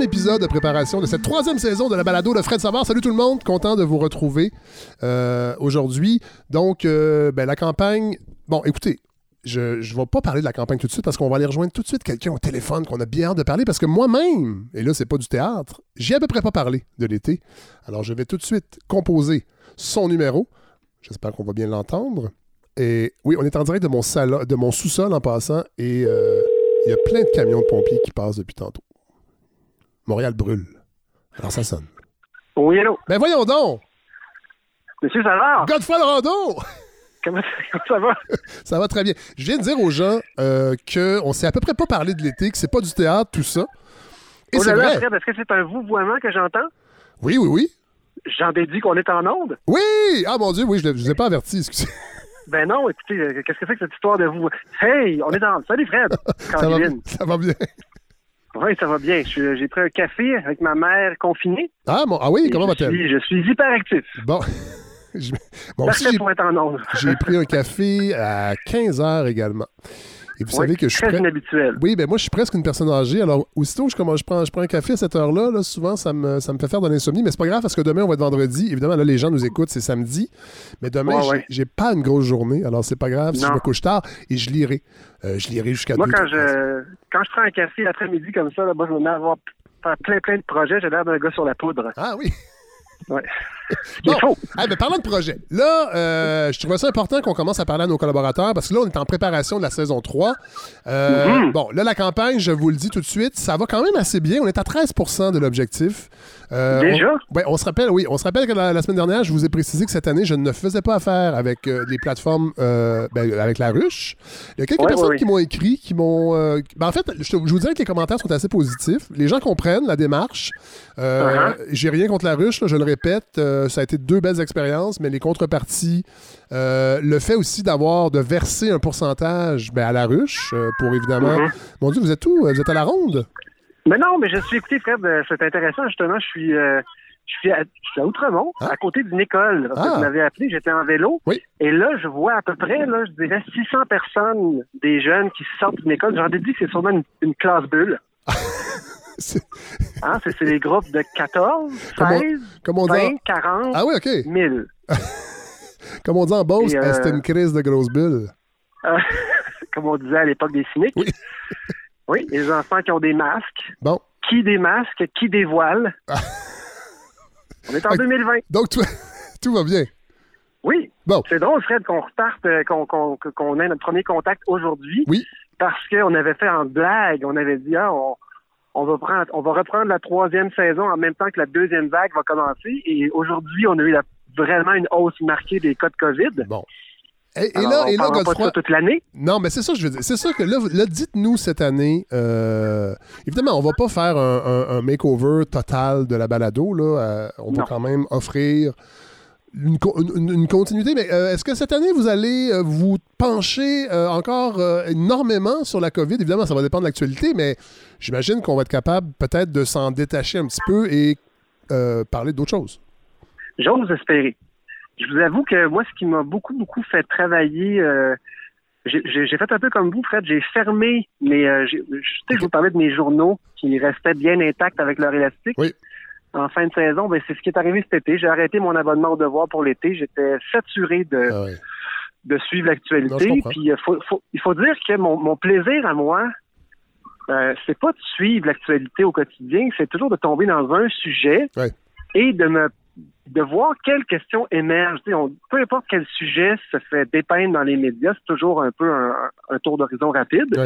épisode de préparation de cette troisième saison de la balado de Fred Savard. Salut tout le monde, content de vous retrouver euh, aujourd'hui. Donc, euh, ben, la campagne. Bon, écoutez, je ne vais pas parler de la campagne tout de suite parce qu'on va aller rejoindre tout de suite quelqu'un au téléphone qu'on a bien hâte de parler parce que moi-même, et là, c'est pas du théâtre, j'ai à peu près pas parlé de l'été. Alors, je vais tout de suite composer son numéro. J'espère qu'on va bien l'entendre. Et oui, on est en direct de mon, mon sous-sol en passant et euh, il y a plein de camions de pompiers qui passent depuis tantôt. Montréal brûle. Alors ça sonne. Oui, hello. Ben voyons donc! Monsieur Savard! Godefroy Rondeau! Comment ça va? ça va très bien. Je viens de dire aux gens euh, qu'on s'est à peu près pas parlé de l'été, que c'est pas du théâtre, tout ça. Et oh c'est vrai. Est-ce que c'est un vouvoiement que j'entends? Oui, oui, oui. J'en déduis qu'on est en onde? Oui! Ah mon Dieu, oui, je ne vous ai pas averti, excusez. Ben non, écoutez, euh, qu'est-ce que c'est que cette histoire de vous? Hey, on est dans. Salut Fred! ça, va, ça va bien. Oui, ça va bien. J'ai pris un café avec ma mère confinée. Ah, bon, ah oui, comment va-t-elle? Je suis hyperactif. Bon. bon aussi, pour être en J'ai pris un café à 15 heures également. Et vous savez que je suis. Très inhabituel. Oui, ben moi, je suis presque une personne âgée. Alors, aussitôt je, je, prends, je prends un café à cette heure-là, là, souvent, ça me, ça me fait faire de l'insomnie. Mais c'est pas grave parce que demain, on va être vendredi. Évidemment, là, les gens nous écoutent, c'est samedi. Mais demain, j'ai pas une grosse journée. Alors, c'est pas grave si je me couche tard et je lirai. Euh, je lirai jusqu'à Moi, quand, je, quand je prends un café l'après-midi comme ça, là, moi, je vais avoir plein, plein de projets. J'ai l'air d'un gars sur la poudre. Ah oui. Ouais. Bon, ben, parlons de projet. Là, euh, je trouvais ça important qu'on commence à parler à nos collaborateurs parce que là, on est en préparation de la saison 3. Euh, mm-hmm. Bon, là, la campagne, je vous le dis tout de suite, ça va quand même assez bien. On est à 13% de l'objectif. Euh, Déjà? On, on se rappelle, oui, on se rappelle que la, semaine dernière, je vous ai précisé que cette année, je ne faisais pas affaire avec les plateformes, ben, avec la ruche. Il y a quelques personnes qui m'ont écrit, qui m'ont. Ben, en fait, je, vous dirais que les commentaires sont assez positifs. Les gens comprennent la démarche. Uh-huh. J'ai rien contre la ruche, je le répète euh, ça a été deux belles expériences, mais les contreparties, euh, le fait aussi d'avoir, de verser un pourcentage ben, à la ruche euh, pour évidemment. Mm-hmm. Mon Dieu, vous êtes où? Vous êtes à la ronde? Mais non, mais je suis écouté, Fred, c'est intéressant, justement, je suis. Je suis, à, Outremont, ah. à côté d'une école. Ah. Vous m'avez appelé, j'étais en vélo. Et là, je vois à peu près, là, je dirais, 600 personnes, des jeunes qui sortent d'une école. J'en déduis que c'est sûrement une classe bulle. Hein, c'est les groupes de 14, 16, comme on, 20, 40, ah oui, OK. 1000. comme on dit en Beauce, euh, c'était une crise de grosse bulle. comme on disait à l'époque des cyniques. Oui. oui, les enfants qui ont des masques. Bon. Qui des masques, qui des voiles. on est en 2020. Donc, tout va bien. Oui. Bon. C'est drôle, Fred, qu'on reparte, euh, qu'on ait notre premier contact aujourd'hui. Oui. Parce qu'on avait fait en blague, on avait dit, ah, on, on va prendre, on va reprendre la troisième saison en même temps que la deuxième vague va commencer. Et aujourd'hui, on a eu vraiment une hausse marquée des cas de COVID. Bon. Et, là, et là Godefroy, toute l'année. Non, mais c'est ça que je veux dire. C'est ça que là, dites-nous cette année. Euh, évidemment, on va pas faire un, makeover total de la balado. Là. Euh, on va quand même offrir une, continuité, mais euh, est-ce que cette année, vous allez euh, vous pencher euh, encore énormément sur la COVID? Évidemment, ça va dépendre de l'actualité, mais j'imagine qu'on va être capable peut-être de s'en détacher un petit peu et parler d'autres choses. J'ose espérer. Je vous avoue que moi, ce qui m'a beaucoup, beaucoup fait travailler, j'ai fait un peu comme vous, Fred. J'ai fermé mes. je, je vous parlais de mes journaux qui restaient bien intacts avec leur élastique. Oui en fin de saison, ben, c'est ce qui est arrivé cet été. J'ai arrêté mon abonnement au devoir pour l'été. J'étais saturé de, ah de suivre l'actualité. Puis euh, il faut dire que mon, plaisir à moi, euh, c'est pas de suivre l'actualité au quotidien, c'est toujours de tomber dans un sujet et de me de voir quelles questions émergent. peu importe quel sujet se fait dépeindre dans les médias, c'est toujours un peu un, tour d'horizon rapide.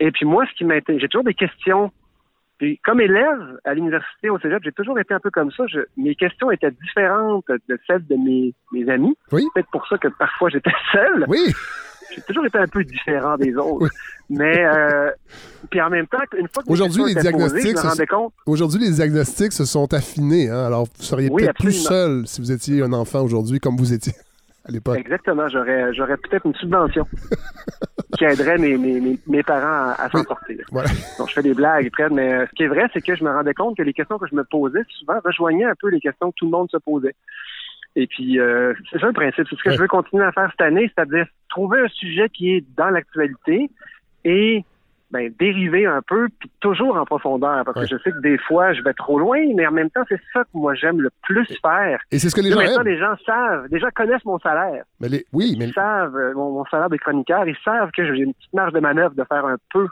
Et puis moi, ce qui m'intéresse, j'ai toujours des questions comme élève à l'université au Cégep, j'ai toujours été un peu comme ça. mes questions étaient différentes de celles de mes, amis. Oui. Peut-être pour ça que parfois j'étais seul. Oui. J'ai toujours été un peu différent des autres. Mais euh, puis en même temps, une fois que aujourd'hui les diagnostics, aujourd'hui les diagnostics se sont affinés. Hein? Alors vous seriez peut-être plus seul si vous étiez un enfant aujourd'hui comme vous étiez à l'époque. Exactement. J'aurais j'aurais peut-être une subvention. qui aiderait mes, mes, mes parents à, s'en sortir. Donc, je fais des blagues, mais euh, ce qui est vrai, c'est que je me rendais compte que les questions que je me posais souvent rejoignaient un peu les questions que tout le monde se posait. Et puis, euh, c'est ça le principe. C'est ce que je veux continuer à faire cette année, c'est-à-dire trouver un sujet qui est dans l'actualité et ben, dériver un peu, puis toujours en profondeur, parce que je sais que des fois, je vais trop loin, mais en même temps, c'est ça que moi j'aime le plus faire. Et c'est ce que les gens aiment. les gens savent, les gens connaissent mon salaire. Mais les, oui, mais ils savent euh, mon, salaire de chroniqueur, ils savent que j'ai une petite marge de manœuvre de faire un peu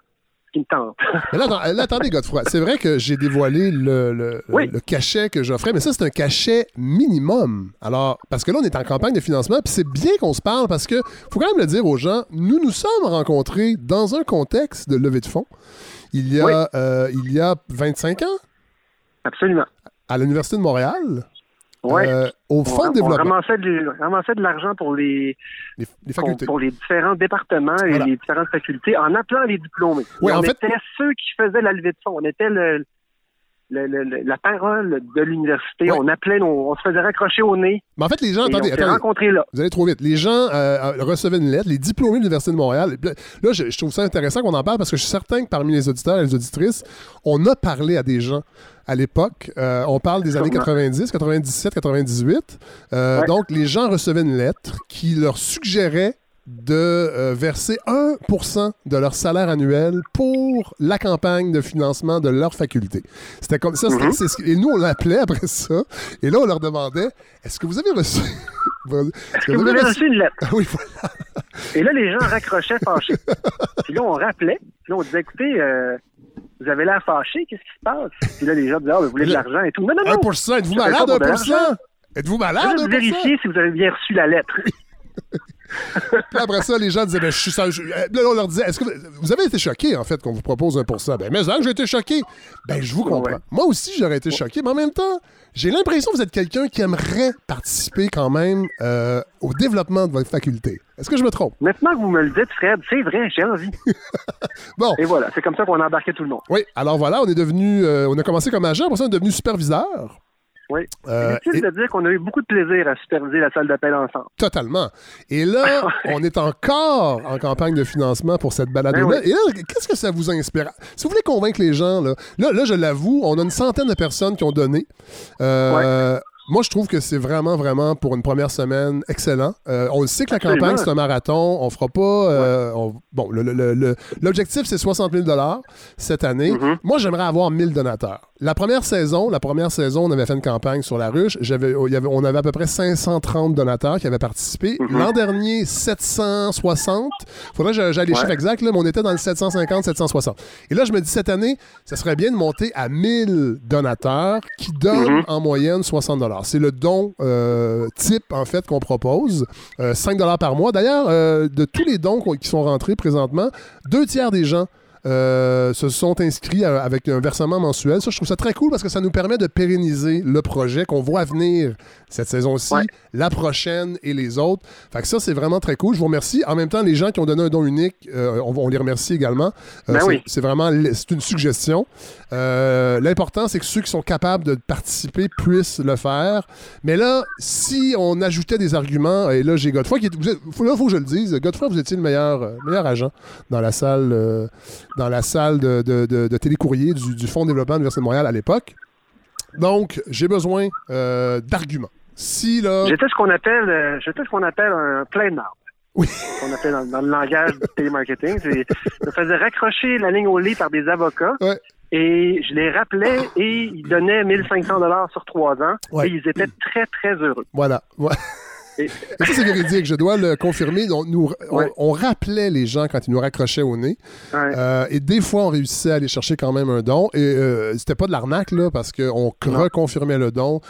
qui me tente. mais là, attendez, Godefroy, c'est vrai que j'ai dévoilé le, le, cachet que j'offrais, mais ça, c'est un cachet minimum. Alors, parce que là, on est en campagne de financement, puis c'est bien qu'on se parle parce que faut quand même le dire aux gens, nous nous sommes rencontrés dans un contexte de levée de fonds il y a, euh, il y a 25 ans. Absolument. À l'Université de Montréal. Oui. Euh, au fond de développement. On ramassait de, de l'argent pour les, les, facultés. Pour, les différents départements et les différentes facultés en appelant les diplômés. On en était ceux qui faisaient la levée de fonds. On était le, la parole de l'université. On appelait, on, se faisait raccrocher au nez. Mais en fait, les gens, attendez, attendez là. Vous allez trop vite. Les gens euh, euh, recevaient une lettre, les diplômés de l'Université de Montréal. Là, je, trouve ça intéressant qu'on en parle parce que je suis certain que parmi les auditeurs et les auditrices, on a parlé à des gens à l'époque. Euh, on parle des années 90, 97, 98. Donc, les gens recevaient une lettre qui leur suggérait de euh, verser 1% de leur salaire annuel pour la campagne de financement de leur faculté. C'était comme ça. Mhm. et nous, on l'appelait après ça. Et là, on leur demandait est-ce que vous avez reçu. est-ce que, vous, avez reçu une lettre? Oui, voilà. Et là, les gens raccrochaient fâchés. Puis là, on rappelait. Puis là, on disait écoutez, euh, vous avez l'air fâché, qu'est-ce qui se passe? Puis là, les gens disaient ah, vous voulez de l'argent et tout. Non, non, non. 1%, êtes-vous malade, 1%? Êtes-vous malade? Je vais vérifier si vous avez bien reçu la lettre. Puis après ça, les gens disaient, ben, je suis Là, on leur disait, est-ce que vous... avez été choqué, en fait, qu'on vous propose un pour ça? Ben, mais ça, j'ai été choqué. Ben, je vous comprends. Moi aussi, j'aurais été choqué, mais en même temps, j'ai l'impression que vous êtes quelqu'un qui aimerait participer quand même euh, au développement de votre faculté. Est-ce que je me trompe? Maintenant que vous me le dites, Fred, c'est vrai, j'ai envie. bon. Et voilà, c'est comme ça qu'on a embarqué tout le monde. Oui, alors voilà, on est devenu, euh, on a commencé comme agent, après ça, on est devenu superviseur. Oui. Euh, Inutile de dire qu'on a eu beaucoup de plaisir à superviser la salle d'appel ensemble. Totalement. Et là, on est encore en campagne de financement pour cette balade-là. Ben Et là, qu'est-ce que ça vous inspire? Si vous voulez convaincre les gens, là, là, je l'avoue, on a une centaine de personnes qui ont donné. Euh, moi, je trouve que c'est vraiment, vraiment, pour une première semaine, excellent. Euh, on le sait que la campagne, c'est un marathon. On fera pas. Euh, bon, l'objectif, c'est 60 000 cette année. Mm-hmm. Moi, j'aimerais avoir 1000 donateurs. La première saison, la première saison, on avait fait une campagne sur la ruche. J'avais, on avait à peu près 530 donateurs qui avaient participé. Mm-hmm. L'an dernier, 760. Faudrait que j'aille les chiffres exacts, mais on était dans le 750, 760. Et là, je me dis, cette année, ça serait bien de monter à 1000 donateurs qui donnent mm-hmm. en moyenne 60 c'est le don euh, type, en fait, qu'on propose. 5 euh, par mois. D'ailleurs, euh, de tous les dons qui sont rentrés présentement, deux tiers des gens euh, se sont inscrits avec un versement mensuel. Ça, je trouve ça très cool parce que ça nous permet de pérenniser le projet qu'on voit venir cette saison-ci, la prochaine et les autres. Fait que ça, c'est vraiment très cool. Je vous remercie. En même temps, les gens qui ont donné un don unique, euh, on, les remercie également. Euh, ben c'est vraiment c'est une suggestion. L'important, c'est que ceux qui sont capables de participer puissent le faire. Mais là, si on ajoutait des arguments, et là, j'ai Godefroy qui est. là, il faut que je le dise. Godefroy, vous étiez le meilleur, meilleur agent dans la salle dans la salle de, de, télécourrier du, Fonds de développement de l'Université de Montréal à l'époque. Donc, j'ai besoin euh, d'arguments. Si là... J'étais ce qu'on appelle, euh, j'étais ce qu'on appelle un plein arbre. Oui. qu'on appelle dans, le langage du télémarketing. Je faisais raccrocher la ligne au lit par des avocats. Et je les rappelais et ils donnaient 1500 dollars sur trois ans. Et ils étaient très, très heureux. Voilà. Ça, c'est véridique. Je dois le confirmer. On, nous, on, rappelait les gens quand ils nous raccrochaient au nez. Euh, et des fois, on réussissait à aller chercher quand même un don. Et euh, c'était pas de l'arnaque, là, parce qu'on reconfirmait le don.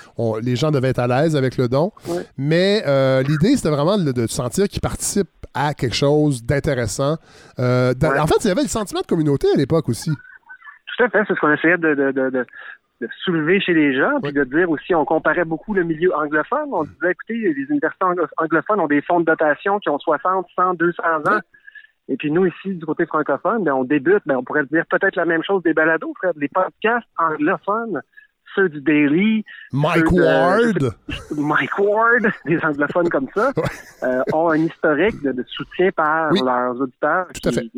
les gens devaient être à l'aise avec le don. Mais euh, l'idée, c'était vraiment de, sentir qu'ils participent à quelque chose d'intéressant. En fait, il y avait le sentiment de communauté à l'époque aussi. Tout à fait. C'est ce qu'on essayait de, de soulever chez les gens, puis de dire aussi, on comparait beaucoup le milieu anglophone. On disait, écoutez, les universités anglophones ont des fonds de dotation qui ont 60, 100, 200 ans. Et puis nous, ici, du côté francophone, ben, on débute, ben, on pourrait dire peut-être la même chose des balados, frère. Les podcasts anglophones, ceux du Daily. Mike Ward. Mike Ward, des anglophones comme ça, euh, ont un historique de, soutien par leurs auditeurs. Tout à fait.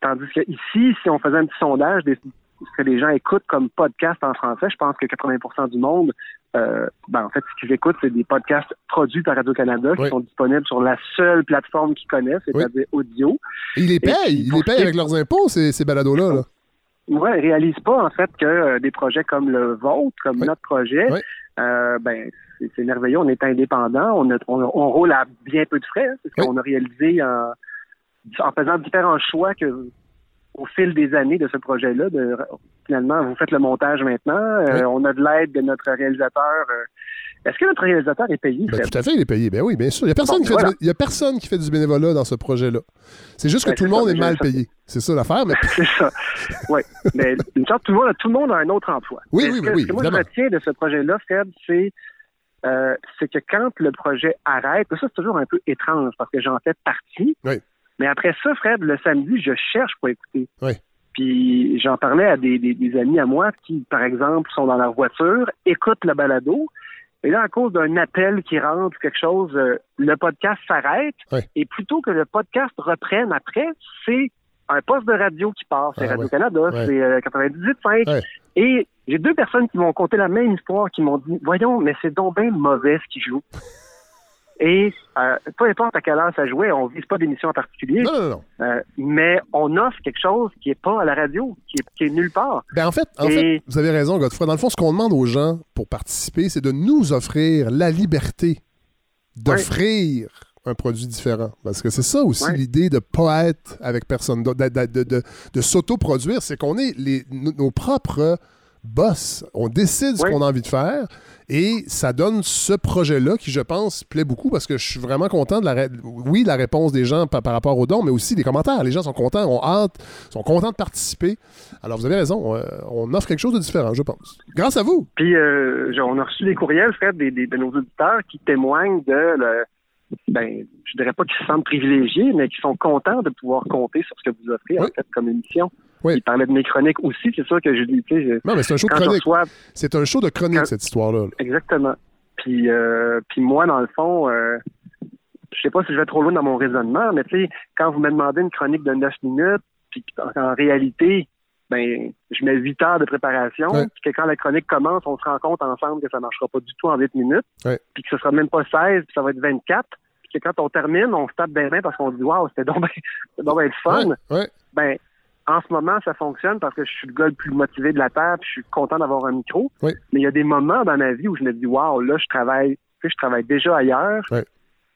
tandis que ici, si on faisait un petit sondage des, ce que les gens écoutent comme podcast en français, je pense que 80% du monde euh, ben, en fait, ce qu'ils écoutent, c'est des podcasts produits par Radio-Canada qui sont disponibles sur la seule plateforme qu'ils connaissent, c'est-à-dire audio. ils les payent, ils les payent avec leurs impôts, ces, ces balados-là. Là. Oui, ils réalisent pas, en fait, que euh, des projets comme le vôtre, comme notre projet, euh, ben, c'est merveilleux, on est indépendant, on, on, roule à bien peu de frais, hein, c'est ce qu'on a réalisé en, en faisant différents choix que au fil des années de ce projet-là, de finalement, vous faites le montage maintenant. Euh, on a de l'aide de notre réalisateur. Euh. Est-ce que notre réalisateur est payé? Ben, tout à fait, il est payé. Ben oui, bien sûr. Il n'y a, personne qui fait du, a personne qui fait du bénévolat dans ce projet-là. C'est juste que ben, tout le monde est mal payé. C'est ça l'affaire. Mais... c'est ça. Oui. Mais une sorte, tout, le monde, tout le monde a un autre emploi. Oui, oui, oui. Ce que moi, je retiens de ce projet-là, Fred, c'est euh, c'est que quand le projet arrête, ça c'est toujours un peu étrange parce que j'en fais partie. Oui. Mais après ça, Fred, le samedi, je cherche pour écouter. Oui. Puis j'en parlais à des, amis à moi qui, par exemple, sont dans leur voiture, écoutent le balado. Et là, à cause d'un appel qui rentre, quelque chose, euh, le podcast s'arrête. Et plutôt que le podcast reprenne après, c'est un poste de radio qui passe. C'est ah, Radio-Canada, c'est 98.5. Euh, Et j'ai deux personnes qui m'ont conté la même histoire, qui m'ont dit, voyons, mais c'est donc bien mauvais ce qu'ils jouent. Et euh, peu importe à quelle heure ça jouait, on vise pas d'émission en particulier. Non, non, non. Euh, mais on offre quelque chose qui est pas à la radio, qui est, nulle part. Ben en fait, en fait, vous avez raison, Godefroy. Dans le fond, ce qu'on demande aux gens pour participer, c'est de nous offrir la liberté d'offrir un produit différent. Parce que c'est ça aussi l'idée de pas être avec personne d'autre, de, de, de, de s'autoproduire, c'est qu'on est les, nos propres boss. On décide ce qu'on a envie de faire et ça donne ce projet-là qui, je pense, plaît beaucoup parce que je suis vraiment content de la, oui, la réponse des gens par, rapport aux dons, mais aussi des commentaires. Les gens sont contents, ont hâte, sont contents de participer. Alors, vous avez raison, euh, on, offre quelque chose de différent, je pense. Grâce à vous. Puis, euh, on a reçu des courriels, Fred, des, de nos auditeurs qui témoignent de le, ben, je dirais pas qu'ils se sentent privilégiés, mais qui sont contents de pouvoir compter sur ce que vous offrez, en fait, comme émission. Oui. Il parlait de mes chroniques aussi, c'est sûr que je dis, tu sais. Non, mais c'est un show de chronique. C'est un show de chronique, cette histoire-là. Exactement. Puis, euh, puis moi, dans le fond, euh, je sais pas si je vais trop loin dans mon raisonnement, mais tu sais, quand vous me demandez une chronique de 9 minutes, puis en, réalité, ben, je mets 8 heures de préparation, puis que quand la chronique commence, on se rend compte ensemble que ça marchera pas du tout en 8 minutes, puis que ce sera même pas 16, puis ça va être 24, puis que quand on termine, on se tape mains parce qu'on se dit « Wow, c'était donc bien fun! Ben, en ce moment, ça fonctionne parce que je suis le gars le plus motivé de la Terre, puis je suis content d'avoir un micro. Mais il y a des moments dans ma vie où je me dis, waouh, là, je travaille, je travaille déjà ailleurs.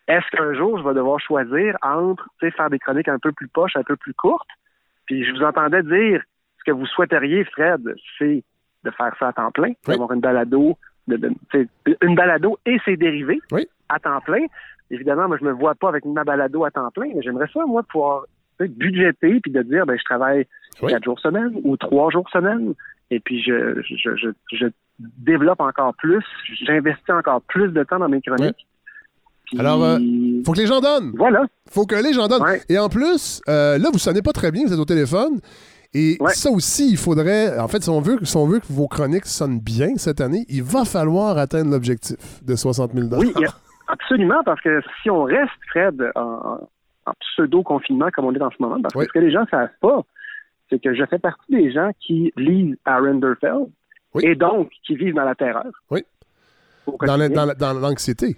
Est-ce qu'un jour, je vais devoir choisir entre faire des chroniques un peu plus poches, un peu plus courtes? Puis je vous entendais dire, ce que vous souhaiteriez, Fred, c'est de faire ça à temps plein, d'avoir une balado, de, une balado et ses dérivés à temps plein. Évidemment, moi, je me vois pas avec ma balado à temps plein, mais j'aimerais ça, moi, pouvoir budgéter puis de dire ben je travaille quatre jours semaine ou trois jours semaine et puis je, je, je, je développe encore plus, j'investis encore plus de temps dans mes chroniques. Alors, il euh, faut que les gens donnent. Voilà. faut que les gens donnent. Et en plus, euh, là, vous sonnez pas très bien, vous êtes au téléphone. Et ça aussi, il faudrait, en fait, si on, veut, si on veut que vos chroniques sonnent bien cette année, il va falloir atteindre l'objectif de 60 000 Oui, absolument, parce que si on reste, Fred, en, en pseudo-confinement comme on est en ce moment. Parce que ce que les gens ne savent pas, c'est que je fais partie des gens qui lisent Aaron Derfeld et donc qui vivent dans la terreur. Oui. Dans l'anxiété.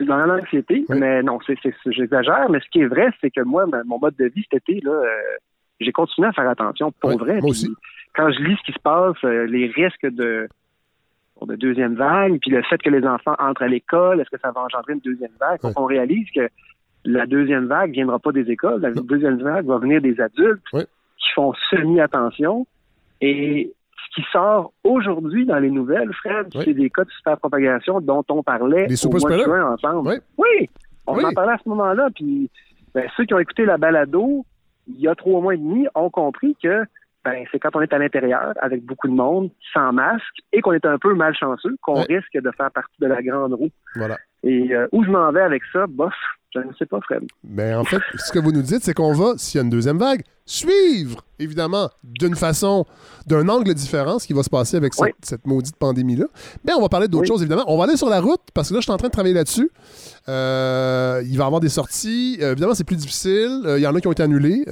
Dans l'anxiété, mais non, c'est, j'exagère, mais ce qui est vrai, c'est que moi, mon mode de vie cet été, là, euh, j'ai continué à faire attention pour vrai. Moi aussi. Quand je lis ce qui se passe, euh, les risques de, de deuxième vague, puis le fait que les enfants entrent à l'école, est-ce que ça va engendrer une deuxième vague? On réalise que la deuxième vague viendra pas des écoles, la deuxième vague va venir des adultes qui font semi-attention. Et ce qui sort aujourd'hui dans les nouvelles, Fred, c'est des cas de superpropagation dont on parlait au mois de juin ensemble. Oui, on en parlait à ce moment-là. Puis ben, ceux qui ont écouté la balado il y a trois mois et demi ont compris que ben, c'est quand on est à l'intérieur avec beaucoup de monde, sans masque, et qu'on est un peu malchanceux, qu'on risque de faire partie de la grande roue. Voilà. Et euh, où je m'en vais avec ça, bof, je sais pas. Mais en fait, ce que vous nous dites, c'est qu'on va, s'il y a une deuxième vague, suivre, évidemment, d'une façon, d'un angle différent, ce qui va se passer avec cette, maudite pandémie-là. Mais on va parler d'autres choses, évidemment. On va aller sur la route, parce que là, je suis en train de travailler là-dessus. Euh, il va y avoir des sorties. Euh, évidemment, c'est plus difficile. Euh, il y en a qui ont été annulés.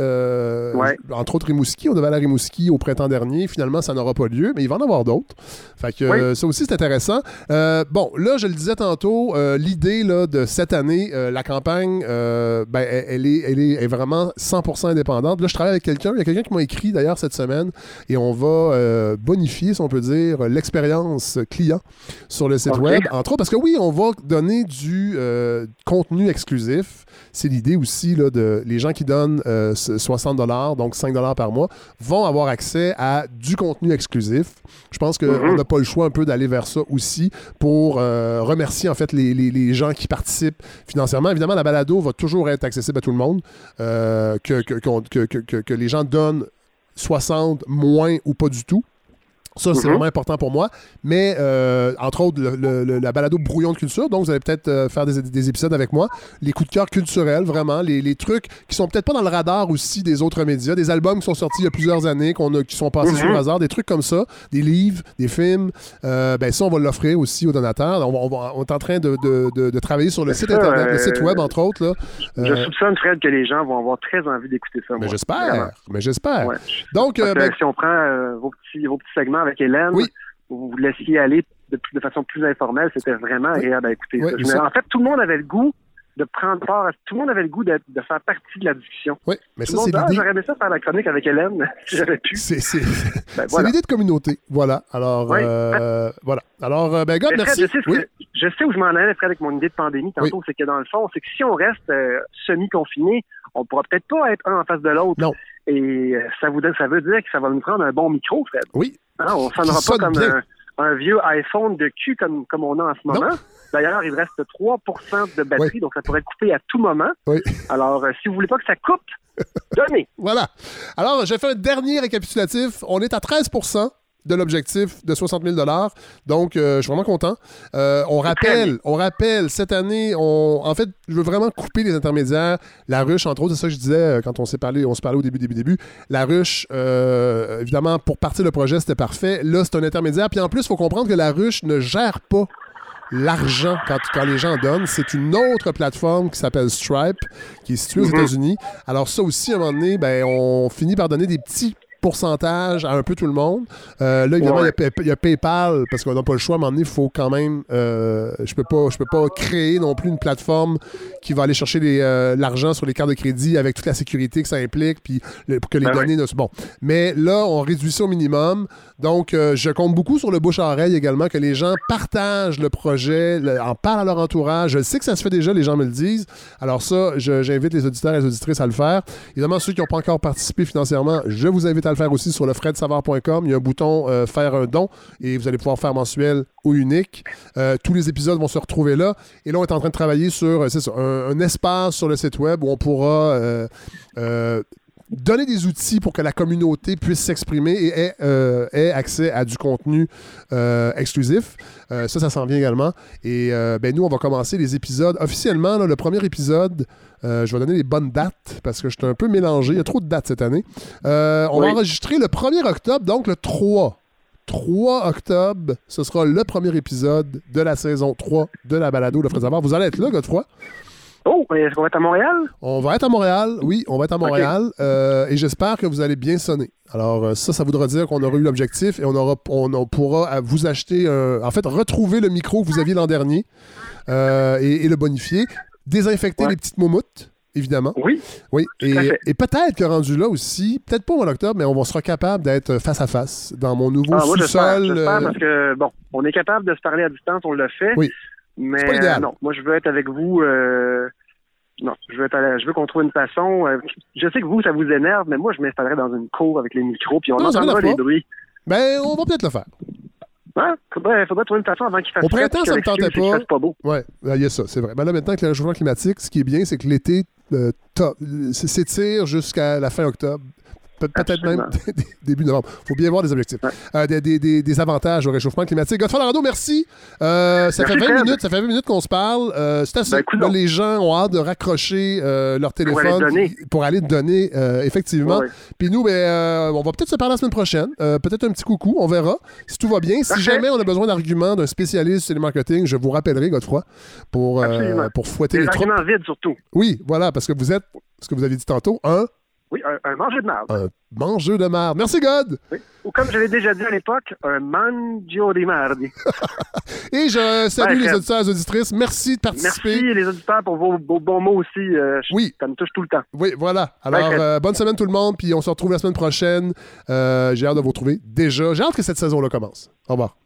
Entre autres, Rimouski. On devait aller à Rimouski au printemps dernier. Finalement, ça n'aura pas lieu, mais il va en avoir d'autres. Fait que ça aussi, c'est intéressant. bon, là, je le disais tantôt, l'idée de cette année, la campagne, ben, elle, est, elle est, vraiment 100% indépendante. Là, je travaille avec quelqu'un. Il y a quelqu'un qui m'a écrit d'ailleurs cette semaine et on va bonifier, si on peut dire, l'expérience client sur le site web. Entre autres, parce que oui, on va donner du euh, contenu exclusif. C'est l'idée aussi là, de les gens qui donnent 60 euh, donc 5 par mois, vont avoir accès à du contenu exclusif. Je pense qu'on mm-hmm. n'a pas le choix un peu d'aller vers ça aussi pour euh, remercier en fait les, gens qui participent financièrement. Évidemment, la balado va toujours être accessible à tout le monde, que, que les gens donnent 60 moins ou pas du tout. Ça, c'est mhm. vraiment important pour moi. Mais, euh, entre autres, la balado Brouillon de culture. Donc, vous allez peut-être euh, faire des, épisodes avec moi. Les coups de cœur culturels, vraiment. Les, trucs qui sont peut-être pas dans le radar aussi des autres médias. Des albums qui sont sortis il y a plusieurs années, qu'on a, qui sont passés sur le hasard. Des trucs comme ça. Des livres, des films. Euh, ben, ça, on va l'offrir aussi aux donateurs. On, est en train de, travailler sur le site Internet, le site Web, entre autres. Là. Je soupçonne, Fred, que les gens vont avoir très envie d'écouter ça. Mais j'espère. Mais j'espère. Donc, ben si on prend vos, petits, vos petits segments avec Hélène. Vous vous laissiez aller de, de façon plus informelle. C'était vraiment agréable à écouter. en fait, tout le monde avait le goût de prendre part. Tout le monde avait le goût de, faire partie de la discussion. Oui, mais ça, c'est l'idée. J'aurais aimé ça faire la chronique avec Hélène, si j'avais pu. C'est ben, l'idée de communauté. Voilà. Alors, euh, voilà. Alors, euh, ben, God, merci. je, sais je, sais où je m'en allais, Fred, avec mon idée de pandémie tantôt. C'est que dans le fond, c'est que si on reste euh, semi-confiné, on pourra peut-être pas être un en face de l'autre. Non. Et ça, vous, ça veut dire que ça va nous prendre un bon micro, Fred. Oui. Non, on sonnera pas comme un, vieux iPhone de cul comme, comme on a en ce moment. D'ailleurs, il reste 3% de batterie, donc ça pourrait couper à tout moment. Oui. Alors, euh, si vous voulez pas que ça coupe, donnez. voilà. Alors, j'ai fait un dernier récapitulatif. On est à 13 de l'objectif de 60 000 Donc, euh, je suis vraiment content. Euh, on rappelle, on rappelle, cette année, on, en fait, je veux vraiment couper les intermédiaires. La ruche, entre autres, c'est ça que je disais euh, quand on s'est parlé, on se parlait au début, début, début. La ruche, évidemment, pour partir le projet, c'était parfait. Là, c'est un intermédiaire. Puis en plus, il faut comprendre que la ruche ne gère pas l'argent quand, quand, les gens donnent. C'est une autre plateforme qui s'appelle Stripe, qui est située aux mm-hmm. États-Unis. Alors ça aussi, à un moment donné, ben, on finit par donner des petits pourcentage à un peu tout le monde. Euh, là, évidemment, il y, a PayPal, parce qu'on n'a pas le choix. À un moment donné, il faut quand même. Euh, je peux pas, je peux pas créer non plus une plateforme qui va aller chercher euh, l'argent sur les cartes de crédit avec toute la sécurité que ça implique, puis pour que les ben données ne Bon. Mais là, on réduit ça au minimum. Donc, je compte beaucoup sur le bouche-à-oreille également, que les gens partagent le projet, en parlent à leur entourage. Je sais que ça se fait déjà, les gens me le disent. Alors ça, j'invite les auditeurs et les auditrices à le faire. Évidemment, ceux qui n'ont pas encore participé financièrement, je vous invite à le faire aussi sur le fredsavard.com. Il y a un bouton euh, faire un don et vous allez pouvoir faire mensuel ou unique. Euh, tous les épisodes vont se retrouver là. Et là, on est en train de travailler sur euh, un, espace sur le site web où on pourra donner des outils pour que la communauté puisse s'exprimer et ait, accès à du contenu exclusif. ça, ça s'en vient également. Et ben, nous, on va commencer les épisodes officiellement. le premier épisode euh, je vais donner les bonnes dates parce que je suis un peu mélangé. Il y a trop de dates cette année. Euh, on va enregistrer le 1er octobre, donc le 3. 3 octobre, ce sera le premier épisode de la saison 3 de la balado de Frédéric. Vous allez être là, Godefroy? Oh, est-ce qu'on va être à Montréal? On va être à Montréal, oui, on va être à Montréal. Euh, et j'espère que vous allez bien sonner. Alors, ça, ça voudra dire qu'on aura eu l'objectif et on, aura, on, pourra vous acheter, en fait, retrouver le micro que vous aviez l'an dernier et, le bonifier. Désinfecter les petites moumoutes évidemment. Oui. Oui. Et, peut-être que rendu là aussi, peut-être pas en octobre, mais on sera capable d'être face à face dans mon nouveau ah, sous-sol. Euh, parce que, bon, on est capable de se parler à distance, on l'a fait. Oui. Mais non, moi, je veux être avec vous. Euh, non, je veux, je veux qu'on trouve une façon. Euh, je sais que vous, ça vous énerve, mais moi, je m'installerai dans une cour avec les micros, puis on entendra les bruits. Ben, on va peut-être le faire. Il faudrait, faudrait, trouver une façon avant qu'il fasse Au printemps, ça me tentait pas. pas beau. Ouais, il y a ça, c'est vrai. Mais là, maintenant, avec le réchauffement climatique, ce qui est bien, c'est que l'été euh, s'étire jusqu'à la fin octobre. Peut-être même début novembre. Il faut bien voir des objectifs. Euh, des, avantages au réchauffement climatique. Godfrey Larado, merci. Euh, ça, fait 20 minutes, ça fait 20 minutes qu'on se parle. Euh, c'est assez. Ben, les gens ont hâte de raccrocher leur téléphone pour aller, donner, effectivement. Puis nous, ben, on va peut-être se parler la semaine prochaine. peut-être un petit coucou, on verra. Si tout va bien. Si jamais on a besoin d'arguments d'un spécialiste sur marketing, je vous rappellerai, Godfrey, pour, pour fouetter les arguments vides surtout. Oui, voilà, parce que vous êtes, ce que vous avez dit tantôt, un oui, un, un de marde. Un mangeur de marde. Merci, God. Oui. Ou comme je l'ai déjà dit à l'époque, un mangio di mardi. et je salue les auditeurs et auditrices. Merci de participer. Merci les auditeurs pour vos, bons mots aussi. Euh, oui. Ça me touche tout le temps. Oui, voilà. Alors, euh, bonne semaine tout le monde, puis on se retrouve la semaine prochaine. Euh, j'ai hâte de vous retrouver déjà. J'ai hâte que cette saison-là commence. Au revoir.